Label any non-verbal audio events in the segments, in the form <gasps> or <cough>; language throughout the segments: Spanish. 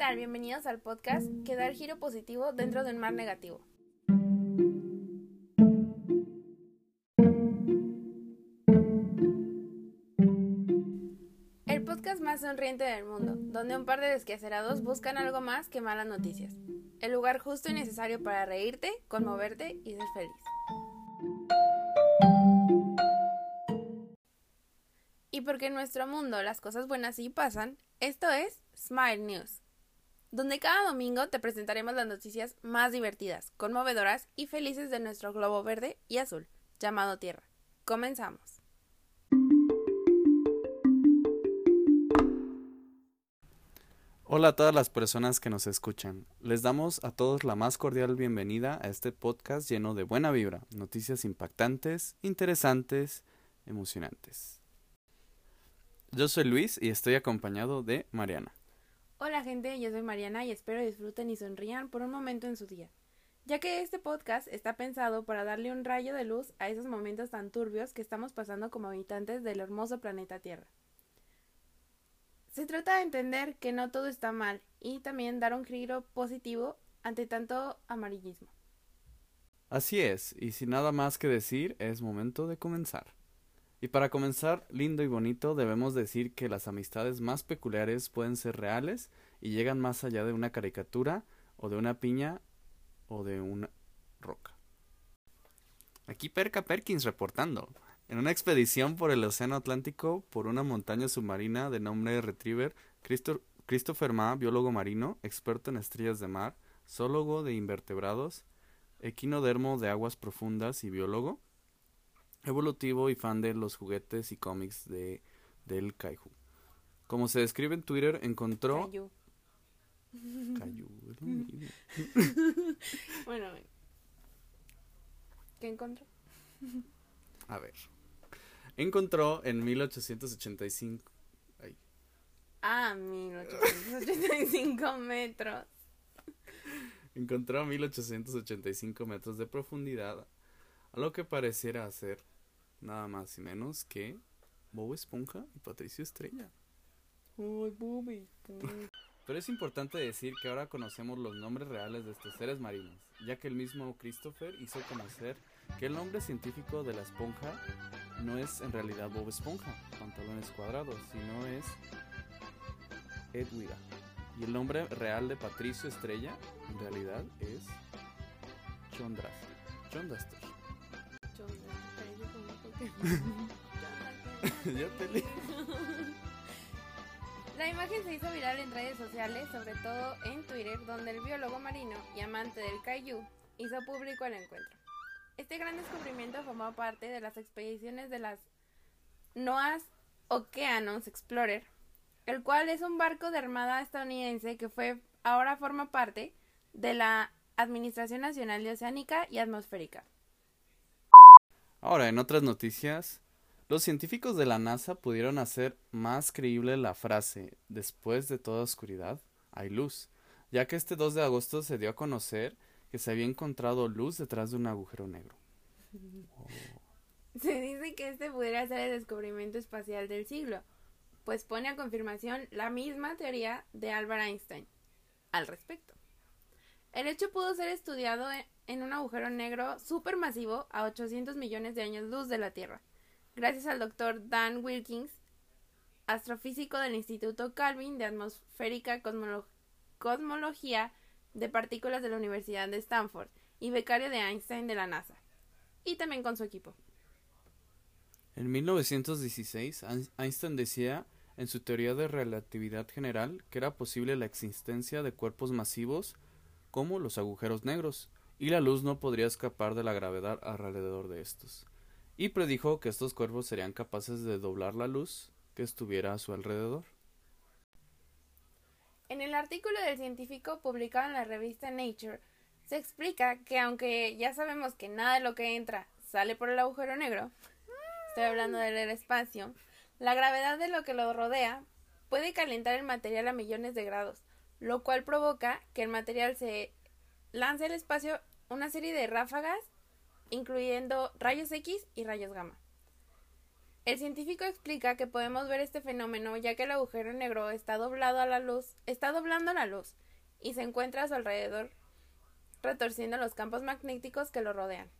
tal? Bienvenidos al podcast que da el giro positivo dentro de un mar negativo. El podcast más sonriente del mundo, donde un par de desquacerados buscan algo más que malas noticias. El lugar justo y necesario para reírte, conmoverte y ser feliz. Y porque en nuestro mundo las cosas buenas sí pasan, esto es Smile News, donde cada domingo te presentaremos las noticias más divertidas, conmovedoras y felices de nuestro globo verde y azul, llamado Tierra. Comenzamos. Hola a todas las personas que nos escuchan. Les damos a todos la más cordial bienvenida a este podcast lleno de buena vibra, noticias impactantes, interesantes, emocionantes. Yo soy Luis y estoy acompañado de Mariana. Hola gente, yo soy Mariana y espero disfruten y sonrían por un momento en su día, ya que este podcast está pensado para darle un rayo de luz a esos momentos tan turbios que estamos pasando como habitantes del hermoso planeta Tierra. Se trata de entender que no todo está mal y también dar un giro positivo ante tanto amarillismo. Así es, y sin nada más que decir, es momento de comenzar. Y para comenzar, lindo y bonito, debemos decir que las amistades más peculiares pueden ser reales y llegan más allá de una caricatura o de una piña o de una roca. Aquí Perca Perkins reportando. En una expedición por el Océano Atlántico por una montaña submarina de nombre Retriever, Christopher Ma, biólogo marino, experto en estrellas de mar, zoólogo de invertebrados, equinodermo de aguas profundas y biólogo, evolutivo y fan de los juguetes y cómics de, del Kaiju. Como se describe en Twitter, encontró... Cayu. Kaiju, es lo mismo. <laughs> Bueno, ¿qué encontró? A ver. Encontró en 1885. Ay, Ah, 1885 <laughs> metros. encontró 1885 metros de profundidad, a lo que pareciera ser nada más y menos que Bob Esponja y Patricio Estrella. Uy, Bubi. <laughs> Pero es importante decir que ahora conocemos los nombres reales de estos seres marinos, ya que el mismo Christopher hizo conocer que el nombre científico de la esponja no es en realidad Bob Esponja, pantalones cuadrados, sino es Edwira. Y el nombre real de Patricio Estrella en realidad es John Draster. <laughs> La imagen se hizo viral en redes sociales, sobre todo en Twitter, donde el biólogo marino y amante del Kaiju hizo público el encuentro. Este gran descubrimiento formó parte de las expediciones de las NOAA's Oceanus Explorer, el cual es un barco de armada estadounidense que fue ahora forma parte de la Administración Nacional de Oceánica y Atmosférica. Ahora, en otras noticias, los científicos de la NASA pudieron hacer más creíble la frase después de toda oscuridad hay luz, ya que este 2 de agosto se dio a conocer que se había encontrado luz detrás de un agujero negro. <laughs> Se dice que este pudiera ser el descubrimiento espacial del siglo, pues pone a confirmación la misma teoría de Albert Einstein al respecto. El hecho pudo ser estudiado e- en un agujero negro supermasivo a 800 millones de años luz de la Tierra, gracias al doctor Dan Wilkins, astrofísico del Instituto Calvin de Atmosférica Cosmolo- Cosmología de Partículas de la Universidad de Stanford y becario de Einstein de la NASA, y también con su equipo. En 1916, Ein- Einstein decía en su teoría de relatividad general que era posible la existencia de cuerpos masivos como los agujeros negros, y la luz no podría escapar de la gravedad alrededor de estos. Y predijo que estos cuerpos serían capaces de doblar la luz que estuviera a su alrededor. En el artículo del científico publicado en la revista Nature, se explica que aunque ya sabemos que nada de lo que entra sale por el agujero negro, estoy hablando del espacio, la gravedad de lo que lo rodea puede calentar el material a millones de grados, lo cual provoca que el material se lance al espacio una serie de ráfagas, incluyendo rayos X y rayos gamma. El científico explica que podemos ver este fenómeno ya que el agujero negro está doblado a la luz, está doblando la luz y se encuentra a su alrededor retorciendo los campos magnéticos que lo rodean.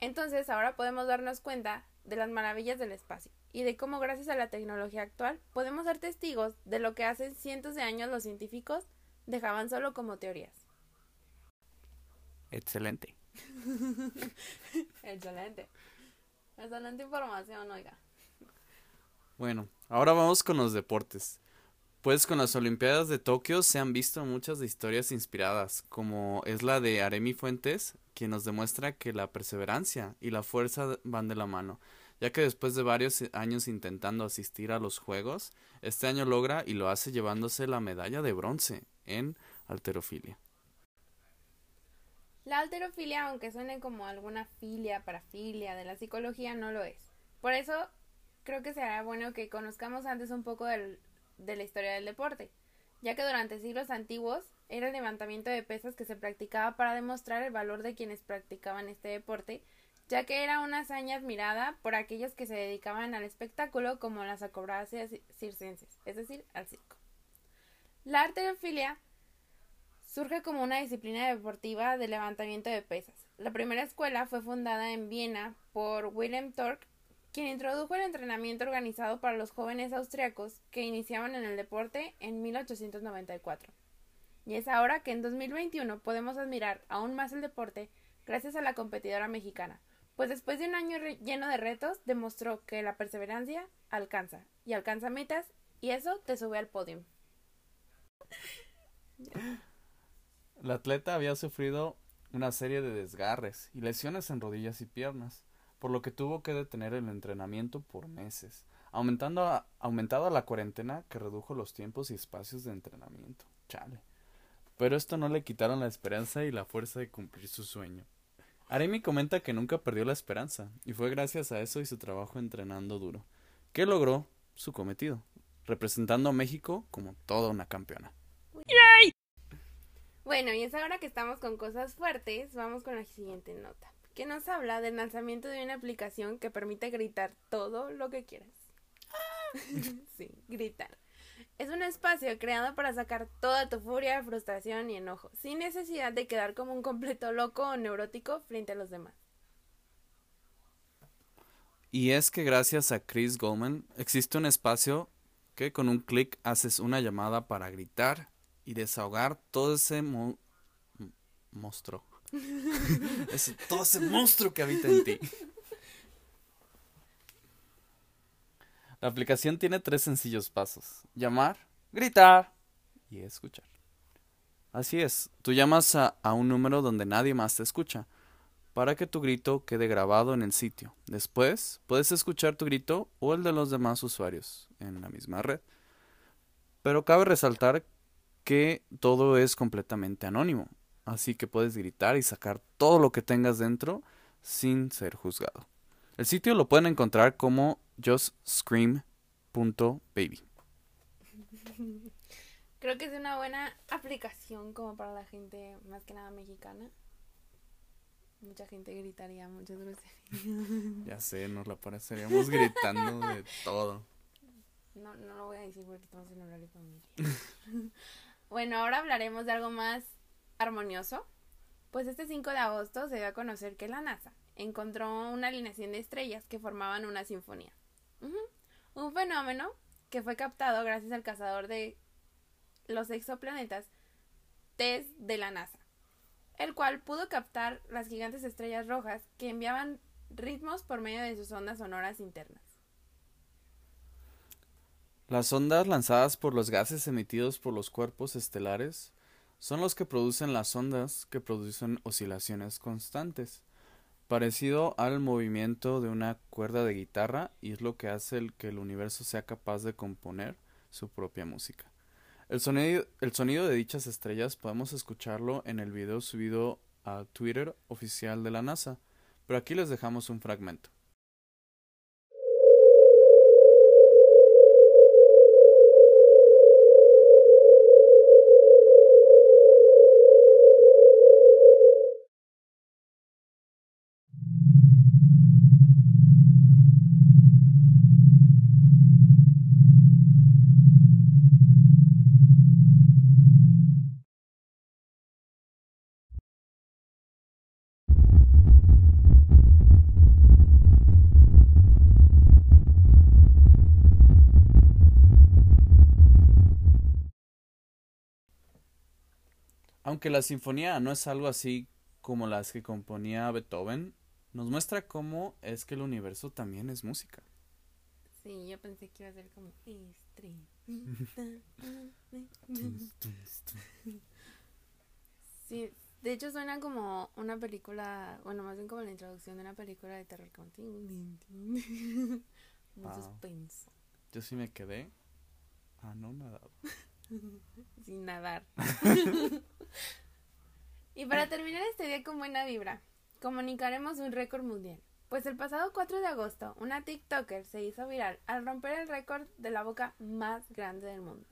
Entonces ahora podemos darnos cuenta de las maravillas del espacio y de cómo gracias a la tecnología actual podemos ser testigos de lo que hace cientos de años los científicos dejaban solo como teorías. Excelente. Excelente. Excelente información, oiga. Bueno, ahora vamos con los deportes. Pues con las Olimpiadas de Tokio se han visto muchas historias inspiradas, como es la de Aremi Fuentes, quien nos demuestra que la perseverancia y la fuerza van de la mano, ya que después de varios años intentando asistir a los Juegos, este año logra y lo hace llevándose la medalla de bronce en alterofilia. La alterofilia, aunque suene como alguna filia, parafilia de la psicología, no lo es. Por eso creo que será bueno que conozcamos antes un poco del de la historia del deporte, ya que durante siglos antiguos era el levantamiento de pesas que se practicaba para demostrar el valor de quienes practicaban este deporte, ya que era una hazaña admirada por aquellos que se dedicaban al espectáculo como las acrobacias circenses, es decir, al circo. La arterofilia surge como una disciplina deportiva de levantamiento de pesas. La primera escuela fue fundada en Viena por Wilhelm Tork quien introdujo el entrenamiento organizado para los jóvenes austriacos que iniciaban en el deporte en 1894. Y es ahora que en 2021 podemos admirar aún más el deporte gracias a la competidora mexicana, pues después de un año lleno de retos demostró que la perseverancia alcanza y alcanza metas y eso te sube al podio. <gasps> La atleta había sufrido una serie de desgarres y lesiones en rodillas y piernas por lo que tuvo que detener el entrenamiento por meses, aumentando la cuarentena que redujo los tiempos y espacios de entrenamiento. Chale. Pero esto no le quitaron la esperanza y la fuerza de cumplir su sueño. Aremi comenta que nunca perdió la esperanza, y fue gracias a eso y su trabajo entrenando duro, que logró su cometido, representando a México como toda una campeona. Bueno, y es ahora que estamos con cosas fuertes, vamos con la siguiente nota que nos habla del lanzamiento de una aplicación que permite gritar todo lo que quieras. <laughs> sí, gritar. Es un espacio creado para sacar toda tu furia, frustración y enojo, sin necesidad de quedar como un completo loco o neurótico frente a los demás. Y es que gracias a Chris Goldman existe un espacio que con un clic haces una llamada para gritar y desahogar todo ese monstruo <laughs> todo ese monstruo que habita en ti. La aplicación tiene tres sencillos pasos. Llamar, gritar y escuchar. Así es, tú llamas a, a, un número donde nadie más te escucha, para que tu grito quede grabado en el sitio. Después, puedes escuchar tu grito o el de los demás usuarios en la misma red. Pero cabe resaltar que todo es completamente anónimo así que puedes gritar y sacar todo lo que tengas dentro sin ser juzgado. El sitio lo pueden encontrar como justscream.baby. <laughs> Creo que es una buena aplicación como para la gente más que nada mexicana. Mucha gente gritaría muchas veces. ya sé, nos la pareceríamos gritando de todo. <laughs> No, no lo voy a decir porque estamos en horario familiar. <laughs> bueno, ahora hablaremos de algo más armonioso? Pues este 5 de agosto se dio a conocer que la NASA encontró una alineación de estrellas que formaban una sinfonía. Un fenómeno que fue captado gracias al cazador de los exoplanetas TESS de la NASA, el cual pudo captar las gigantes estrellas rojas que enviaban ritmos por medio de sus ondas sonoras internas. Las ondas lanzadas por los gases emitidos por los cuerpos estelares son los que producen las ondas que producen oscilaciones constantes, parecido al movimiento de una cuerda de guitarra y es lo que hace que el universo sea capaz de componer su propia música. El sonido, el sonido de dichas estrellas podemos escucharlo en el video subido a Twitter oficial de la NASA, pero aquí les dejamos un fragmento. Aunque la sinfonía no es algo así como las que componía Beethoven, nos muestra cómo es que el universo también es música. Sí, yo pensé que iba a ser como. <laughs> Sí, de hecho suena como una película, bueno, más bien como la introducción de una película de terror como <laughs> Wow. suspenso. Yo sí me quedé. Ah, no, nada. <laughs> Sin nadar. <laughs> y para terminar este día con buena vibra, comunicaremos un récord mundial. Pues el pasado 4 de agosto, una TikToker se hizo viral al romper el récord de la boca más grande del mundo.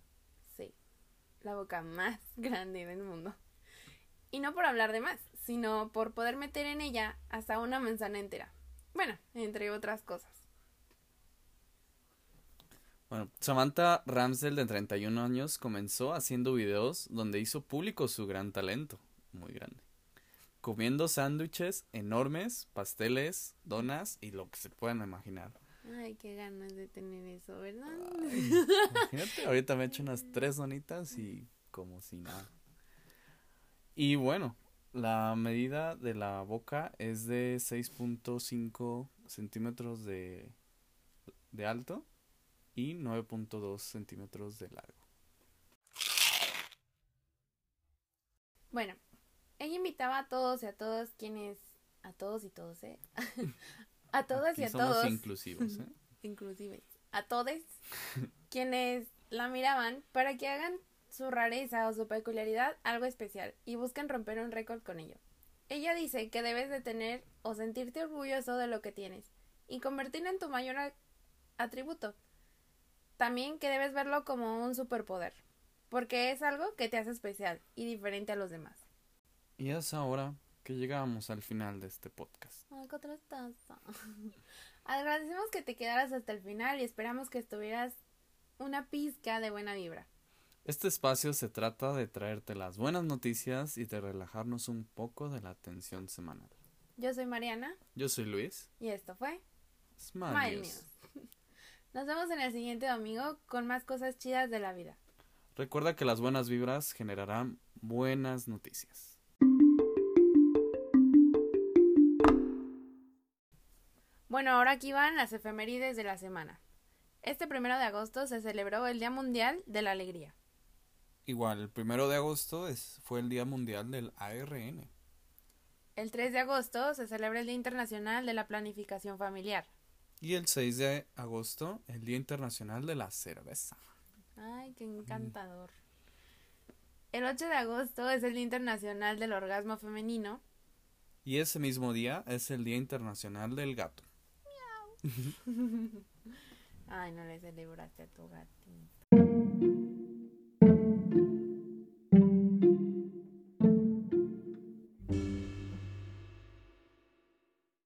Sí, la boca más <laughs> grande del mundo. Y no por hablar de más, sino por poder meter en ella hasta una manzana entera. Bueno, entre otras cosas. Bueno, Samantha Ramsel, de 31 años, comenzó haciendo videos donde hizo público su gran talento, muy grande. Comiendo sándwiches enormes, pasteles, donas y lo que se puedan imaginar. Ay, qué ganas de tener eso, ¿verdad? Ay, <laughs> imagínate, ahorita me he hecho unas tres donitas y como si nada. Y bueno, la medida de la boca es de 6.5 centímetros de, de alto y 9.2 centímetros de largo. Bueno, ella invitaba a todos y a todas quienes, a todos y todos, ¿eh? <laughs> a <laughs> todas Aquí y a somos todos, inclusivos, ¿eh? <laughs> inclusive, a todos quienes la miraban para que hagan su rareza o su peculiaridad algo especial y busquen romper un récord con ello. Ella dice que debes de tener o sentirte orgulloso de lo que tienes y convertirlo en tu mayor atributo. También que debes verlo como un superpoder, porque es algo que te hace especial y diferente a los demás. Y es ahora que llegamos al final de este podcast. Ay, qué tristeza. <laughs> Agradecemos que te quedaras hasta el final y esperamos que estuvieras una pizca de buena vibra. Este espacio se trata de traerte las buenas noticias y de relajarnos un poco de la tensión semanal. Yo soy Mariana Yo soy Luis. y esto fue Smile Smile News. News. Nos vemos en el siguiente domingo con más cosas chidas de la vida. Recuerda que las buenas vibras generarán buenas noticias. Bueno, ahora aquí van las efemérides de la semana. Este primero de agosto se celebró el Día Mundial de la Alegría. Igual, el primero de agosto es, fue el Día Mundial del ARN. El 3 de agosto se celebra el Día Internacional de la Planificación Familiar. Y el 6 de agosto, el Día Internacional de la Cerveza. Ay, qué encantador. El 8 de agosto es el Día Internacional del Orgasmo Femenino. Y ese mismo día es el Día Internacional del Gato. <laughs> Ay, no le celebraste a tu gatito.